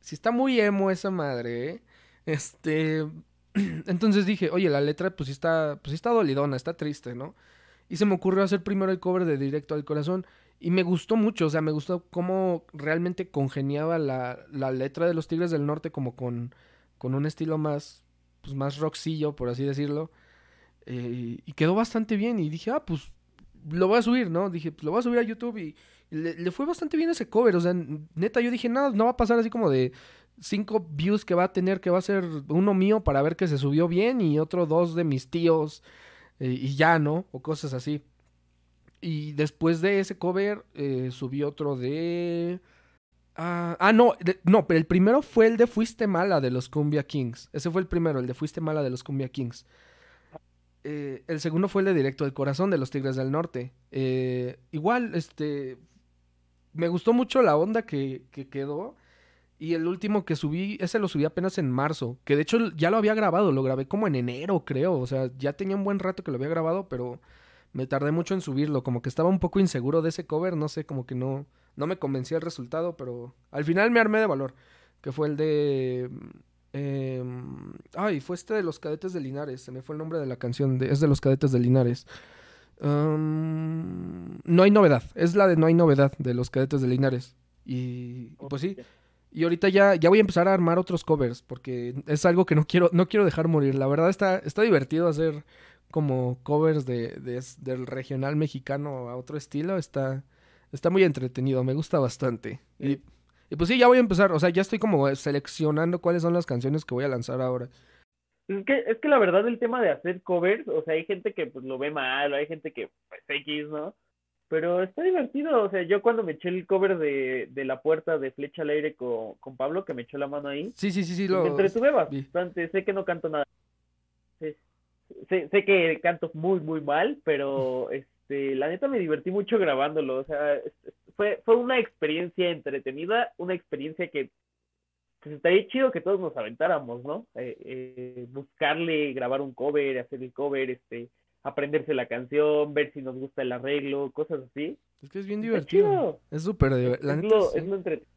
sí está muy emo esa madre, eh. Este, entonces dije, oye, la letra pues sí está, pues sí está dolidona, está triste, ¿no? Y se me ocurrió hacer primero el cover de Directo al Corazón. Y me gustó mucho, o sea, me gustó cómo realmente congeniaba la, la letra de los Tigres del Norte como con, con un estilo más, pues más rockcillo, por así decirlo. Eh, y quedó bastante bien y dije, ah, pues lo voy a subir, ¿no? Dije, pues lo voy a subir a YouTube y, le, fue bastante bien ese cover. O sea, neta, yo dije, no, no va a pasar así como de cinco views que va a tener, que va a ser uno mío para ver que se subió bien y otro dos de mis tíos eh, y ya, ¿no? O cosas así. Y después de ese cover eh, subí otro de... Ah, ah no, no, pero el primero fue el de Fuiste Mala de los Cumbia Kings. Ese fue el primero, el de Fuiste Mala de los Cumbia Kings. Eh, el segundo fue el de Directo del Corazón de los Tigres del Norte. Eh, igual, este, me gustó mucho la onda que, que quedó. Y el último que subí, ese lo subí apenas en marzo, que de hecho ya lo había grabado, lo grabé como en enero, creo, o sea, ya tenía un buen rato que lo había grabado, pero me tardé mucho en subirlo, como que estaba un poco inseguro de ese cover, no sé, como que no, no me convencía el resultado, pero al final me armé de valor, que fue el de... Eh, ay, fue este de los cadetes de Linares, se me fue el nombre de la canción, de, es de los cadetes de Linares. Um, no hay novedad, es la de No hay novedad de los cadetes de Linares. Y, y pues sí, y ahorita ya, ya voy a empezar a armar otros covers, porque es algo que no quiero, no quiero dejar morir. La verdad está, está divertido hacer como covers de, de- del regional mexicano a otro estilo. Está, está muy entretenido, me gusta bastante. Y, Sí. y pues sí, ya voy a empezar. O sea, ya estoy como seleccionando cuáles son las canciones que voy a lanzar ahora. Es que, es que la verdad el tema de hacer covers, o sea, hay gente que pues lo ve mal, o hay gente que pues X, ¿no? Pero está divertido, o sea, yo cuando me eché el cover de, de La Puerta de Flecha al Aire con, con Pablo, que me echó la mano ahí, Sí, sí, sí, sí. pues, Lo, me entretuve vi. bastante, sé que no canto nada, sé, sé, sé que canto muy, muy mal, pero este, la neta me divertí mucho grabándolo, o sea, fue, fue una experiencia entretenida, una experiencia que pues estaría chido que todos nos aventáramos, ¿no? Eh, eh, buscarle, grabar un cover, hacer el cover, este, aprenderse la canción, ver si nos gusta el arreglo, cosas así. Es que es bien divertido. Es súper divertido. Es neta, lo, sí. es lo entretenido.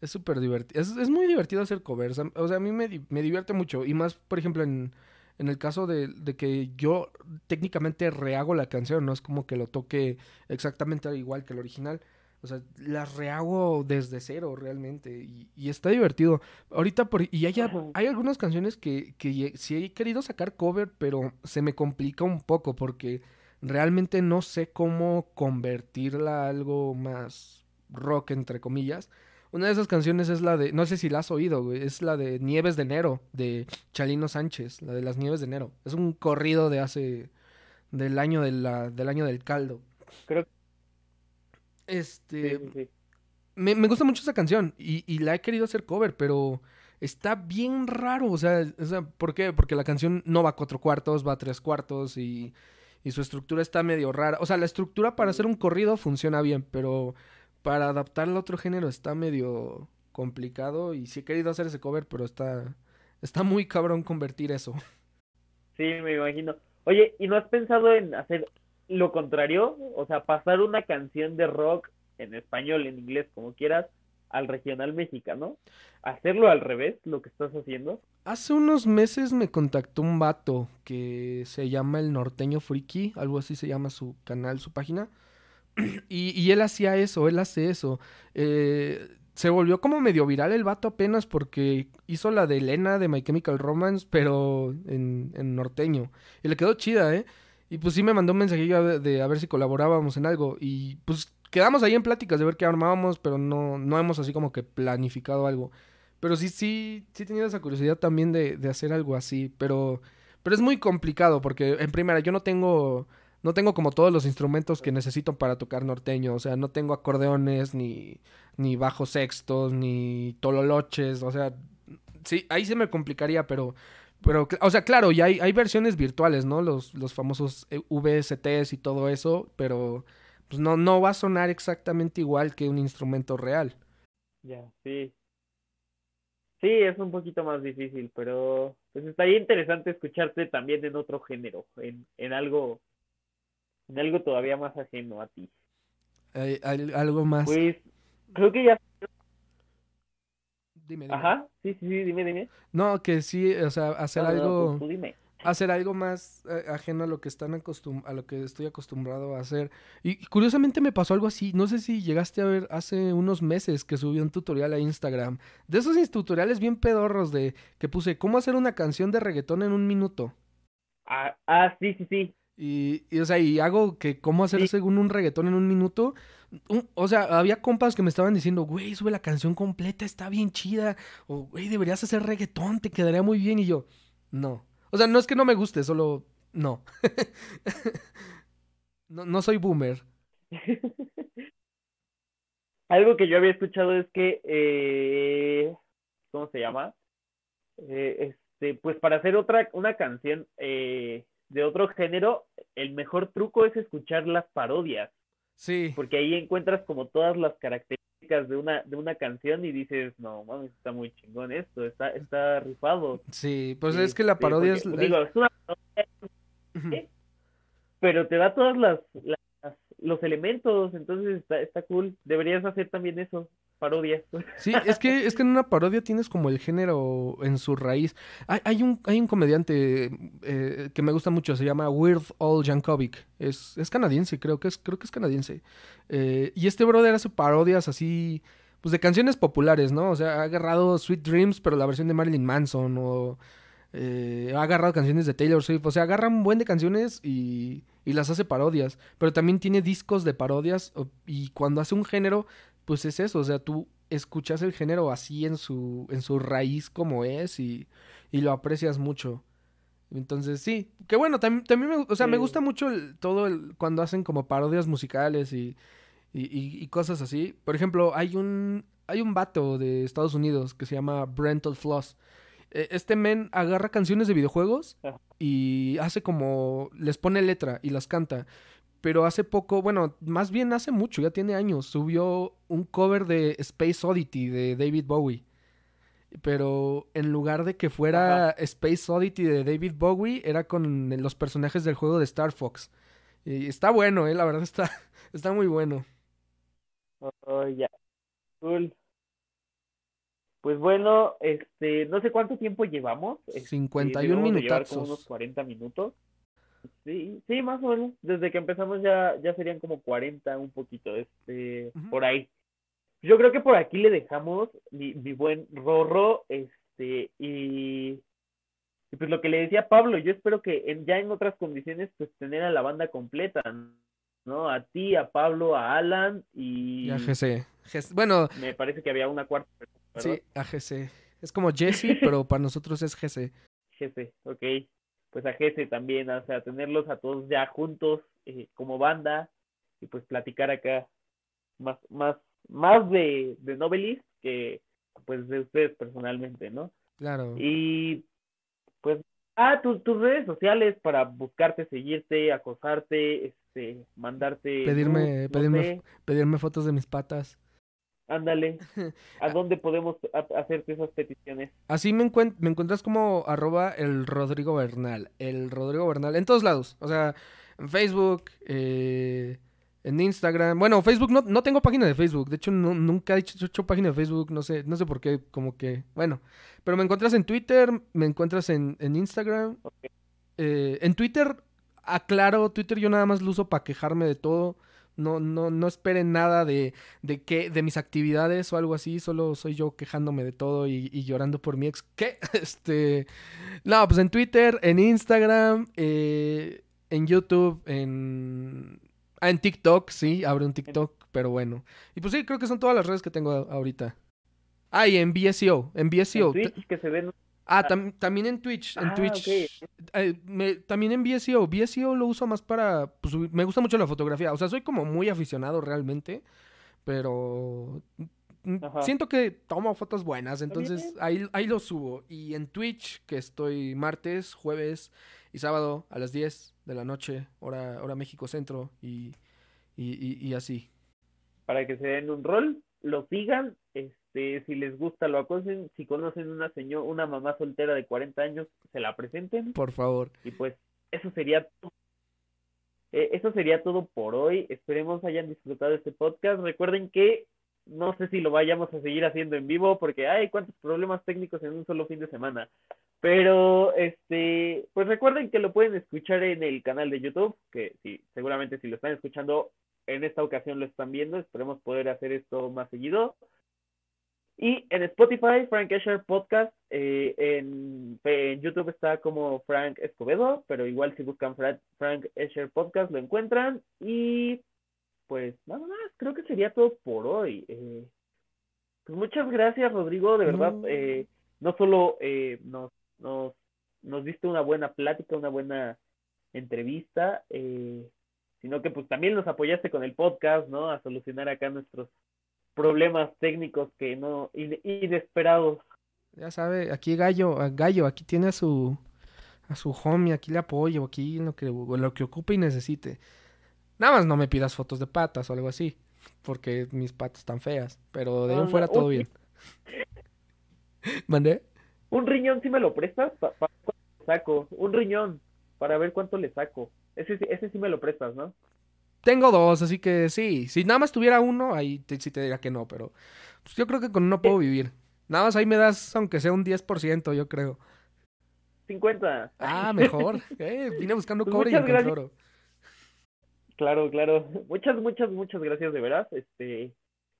Es súper divertido. Es, es muy divertido hacer covers. O sea, a mí me, me divierte mucho. Y más, por ejemplo, en, en el caso de, de que yo técnicamente rehago la canción. No es como que lo toque exactamente igual que el original. O sea, las rehago desde cero realmente. Y, y está divertido. Ahorita, por, y hay, hay algunas canciones que, que sí he querido sacar cover, pero se me complica un poco porque realmente no sé cómo convertirla a algo más rock, entre comillas. Una de esas canciones es la de, no sé si la has oído, güey, es la de Nieves de Enero, de Chalino Sánchez, la de las Nieves de Enero. Es un corrido de hace, del año de la, del año del caldo. Creo que Este, sí, sí, sí. me, me gusta mucho esa canción y, y la he querido hacer cover, pero está bien raro. O sea, o sea, ¿por qué? Porque la canción no va a cuatro cuartos, va a tres cuartos y, y su estructura está medio rara. O sea, la estructura para hacer un corrido funciona bien, pero para adaptarla a otro género está medio complicado y sí he querido hacer ese cover, pero está, está muy cabrón convertir eso. Sí, me imagino. Oye, ¿y no has pensado en hacer lo contrario? O sea, pasar una canción de rock en español, en inglés, como quieras, al regional mexicano. Hacerlo al revés, lo que estás haciendo. Hace unos meses me contactó un vato que se llama El Norteño Friki, algo así se llama su canal, su página. Y, él hacía eso, él hace eso. Eh, se volvió como medio viral el vato apenas porque hizo la de Elena de My Chemical Romance, pero en, norteño. Y le quedó chida, ¿eh? Y pues sí me mandó un mensajillo de, de a ver si colaborábamos en algo. Y pues quedamos ahí en pláticas de ver qué armábamos, pero no, no hemos así como que planificado algo. Pero sí, sí, sí tenido esa curiosidad también de, de hacer algo así. Pero, pero es muy complicado porque en primera yo no tengo, no tengo como todos los instrumentos que necesito para tocar norteño. O sea, no tengo acordeones, ni, ni bajos sextos, ni tololoches. O sea, sí, ahí se me complicaría, pero, pero, o sea, claro, ya hay, hay versiones virtuales, ¿no? Los, los famosos eh, VSTs y todo eso, pero pues no, no va a sonar exactamente igual que un instrumento real. Ya, sí. Sí, es un poquito más difícil, pero pues estaría interesante escucharte también en otro género, en, en algo, en algo todavía más ajeno a ti. Algo más. Pues creo que ya, Dime, dime. ajá, sí, sí, sí, dime, dime. No, que sí, o sea, hacer No, no, no, algo, pues tú dime. hacer algo más eh, ajeno a lo que están acostum a lo que estoy acostumbrado a hacer. Y curiosamente me pasó algo así. No sé si llegaste a ver hace unos meses que subí un tutorial a Instagram. De esos tutoriales bien pedorros de que puse cómo hacer una canción de reggaetón en un minuto. Ah, ah, sí, sí, sí. Y, y, o sea, y hago que cómo hacer Sí. según un reggaetón en un minuto. Un- o sea, había compas que me estaban diciendo, güey, sube la canción completa, está bien chida. O, güey, deberías hacer reggaetón, te quedaría muy bien. Y yo, no. O sea, no es que no me guste, solo no. no, no soy boomer. Algo que yo había escuchado es que, eh, ¿cómo se llama? Eh, este, pues para hacer otra, una canción eh, de otro género, el mejor truco es escuchar las parodias. Sí. Porque ahí encuentras como todas las características de una, de una canción y dices, no, mames, está muy chingón esto, está, está rifado. Sí, pues es que la parodia porque, es... digo, es una parodia, Ujú. pero te da todas las, las- los elementos, entonces está, está cool. Deberías hacer también eso, parodias. Sí, es que, es que en una parodia tienes como el género en su raíz. Hay, hay un, hay un comediante eh, que me gusta mucho, se llama Weird Al Yankovic. Es, es canadiense, creo que es, creo que es canadiense. Eh, y este brother hace parodias así, pues de canciones populares, ¿no? O sea, ha agarrado Sweet Dreams, pero la versión de Marilyn Manson, o eh, ha agarrado canciones de Taylor Swift. O sea, agarra un buen de canciones y, y las hace parodias. Pero también tiene discos de parodias. Y cuando hace un género, pues es eso. O sea, tú escuchas el género así en su, en su raíz como es y, y lo aprecias mucho. Entonces, sí, que bueno, también, también me, o sea, me gusta mucho el, todo el, cuando hacen como parodias musicales y, y, y- y cosas así. Por ejemplo, hay un, hay un vato de Estados Unidos que se llama Brental Floss. Eh, Este men agarra canciones de videojuegos Ajá. y hace como, les pone letra y las canta. Pero hace poco, bueno, más bien hace mucho, ya tiene años, subió un cover de Space Oddity de David Bowie. Pero en lugar de que fuera Space Oddity de David Bowie, era con los personajes del juego de Star Fox. Y está bueno, eh, la verdad está, está muy bueno. Oh, ya. Cool. Pues bueno, este, no sé cuánto tiempo llevamos. este, 51 debemos de llevar como unos 40 minutos. Sí, sí, más o menos. Desde que empezamos ya, ya serían como 40, un poquito, este, por ahí. Yo creo que por aquí le dejamos mi, mi buen Rorro, este, y, y pues lo que le decía Pablo, yo espero que en, ya en otras condiciones, pues tener a la banda completa, ¿no? A ti, a Pablo, a Alan y Y a. GC. Bueno, me parece que había una cuarta persona, ¿verdad? sí, a GC. Es como Jesse, pero para nosotros es GC. Jefe, ok. Pues a Jesse también, o sea, tenerlos a todos ya juntos eh, como banda y pues platicar acá más, más, más de, de Novelist que pues de ustedes personalmente, ¿no? Claro. Y pues, ah, tu- tus redes sociales para buscarte, seguirte, acosarte, este, mandarte, Pedirme- no pedirme sé, Pedirme fotos de mis patas. Ándale, ¿a dónde podemos ha- hacerte esas peticiones? Así me, encuent- me encuentras como arroba el Rodrigo Bernal. El Rodrigo Bernal. En todos lados. O sea, en Facebook, eh, en Instagram. Bueno, Facebook no, no tengo página de Facebook. De hecho, no- nunca he hecho, hecho página de Facebook. No sé, no sé por qué. Como que. Bueno. Pero me encuentras en Twitter. Me encuentras en, en Instagram. Eh, en Twitter, aclaro, Twitter yo nada más lo uso para quejarme de todo. No, no, no esperen nada de, de que, de mis actividades o algo así. Solo soy yo quejándome de todo y, y llorando por mi ex. ¿Qué? Este. No, pues en Twitter, en Instagram, eh, en YouTube, en. Ah, en TikTok, sí, abre un TikTok, pero bueno. Y pues sí, creo que son todas las redes que tengo ahorita. Ah, y en BSEO, en BSEO. En Twitch, que se ven Ah, tam- también en Twitch, en Ah, Twitch. eh, me- también en VSEO. VSEO lo uso más para, pues, me gusta mucho la fotografía. O sea, soy como muy aficionado realmente, pero mm, Ajá. siento que tomo fotos buenas, entonces ahí, ahí lo subo. Y en Twitch, que estoy martes, jueves y sábado a las 10 de la noche, hora, hora México Centro, y, y, y- y así. para que se den un rol, lo sigan, este, si les gusta lo acosen, si conocen una señora, una mamá soltera de 40 años, se la presenten Por favor. y pues eso sería todo. Eh, eso sería todo por hoy. Esperemos hayan disfrutado este podcast. Recuerden que no sé si lo vayamos a seguir haciendo en vivo porque hay cuántos problemas técnicos en un solo fin de semana. Pero este, pues recuerden que lo pueden escuchar en el canal de YouTube, que sí, seguramente si lo están escuchando en esta ocasión lo están viendo, esperemos poder hacer esto más seguido. Y en Spotify, Frank Escher Podcast, eh, en, en YouTube está como Frank Escobedo, pero igual si buscan Frank, Frank Escher Podcast lo encuentran. Y pues nada más, creo que sería todo por hoy. Eh, pues muchas gracias, Rodrigo, de verdad. No. eh, no solo eh, nos, nos, nos diste una buena plática, una buena entrevista, eh, sino que pues también nos apoyaste con el podcast, ¿no? A solucionar acá nuestros problemas técnicos que no, in- inesperados. Ya sabe, aquí Gallo, a Gallo, aquí tiene a su, a su homie, aquí le apoyo, aquí lo que, lo que ocupe y necesite. Nada más no me pidas fotos de patas o algo así, porque mis patas están feas, pero de ahí fuera todo bien. ¿Mandé? Un riñón si me lo prestas, para saco. Un riñón, para ver cuánto le saco. Ese, ese sí me lo prestas, ¿no? Tengo dos, así que sí. Si nada más tuviera uno, ahí sí te diría que no, pero pues yo creo que con uno puedo vivir. Nada más ahí me das, aunque sea un 10%, yo creo. 50. Ah, mejor. eh, vine buscando pues cobre y encontré oro. Claro, claro. Muchas, muchas, muchas gracias de veras. Este,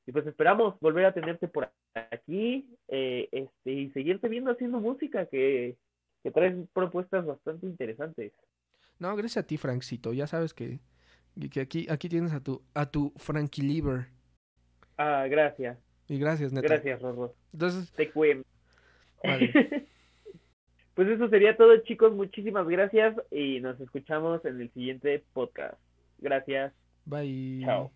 y pues esperamos volver a tenerte por aquí eh, este, y seguirte viendo haciendo música que, que traes propuestas bastante interesantes. No, gracias a ti, Frankcito. Ya sabes que, que aquí, aquí tienes a tu, a tu Frankie Lieber. Ah, gracias. Y gracias, Neto. Gracias, Rorro. Entonces. Te cuento. pues eso sería todo, chicos. Muchísimas gracias y nos escuchamos en el siguiente podcast. Gracias. Bye. Chao.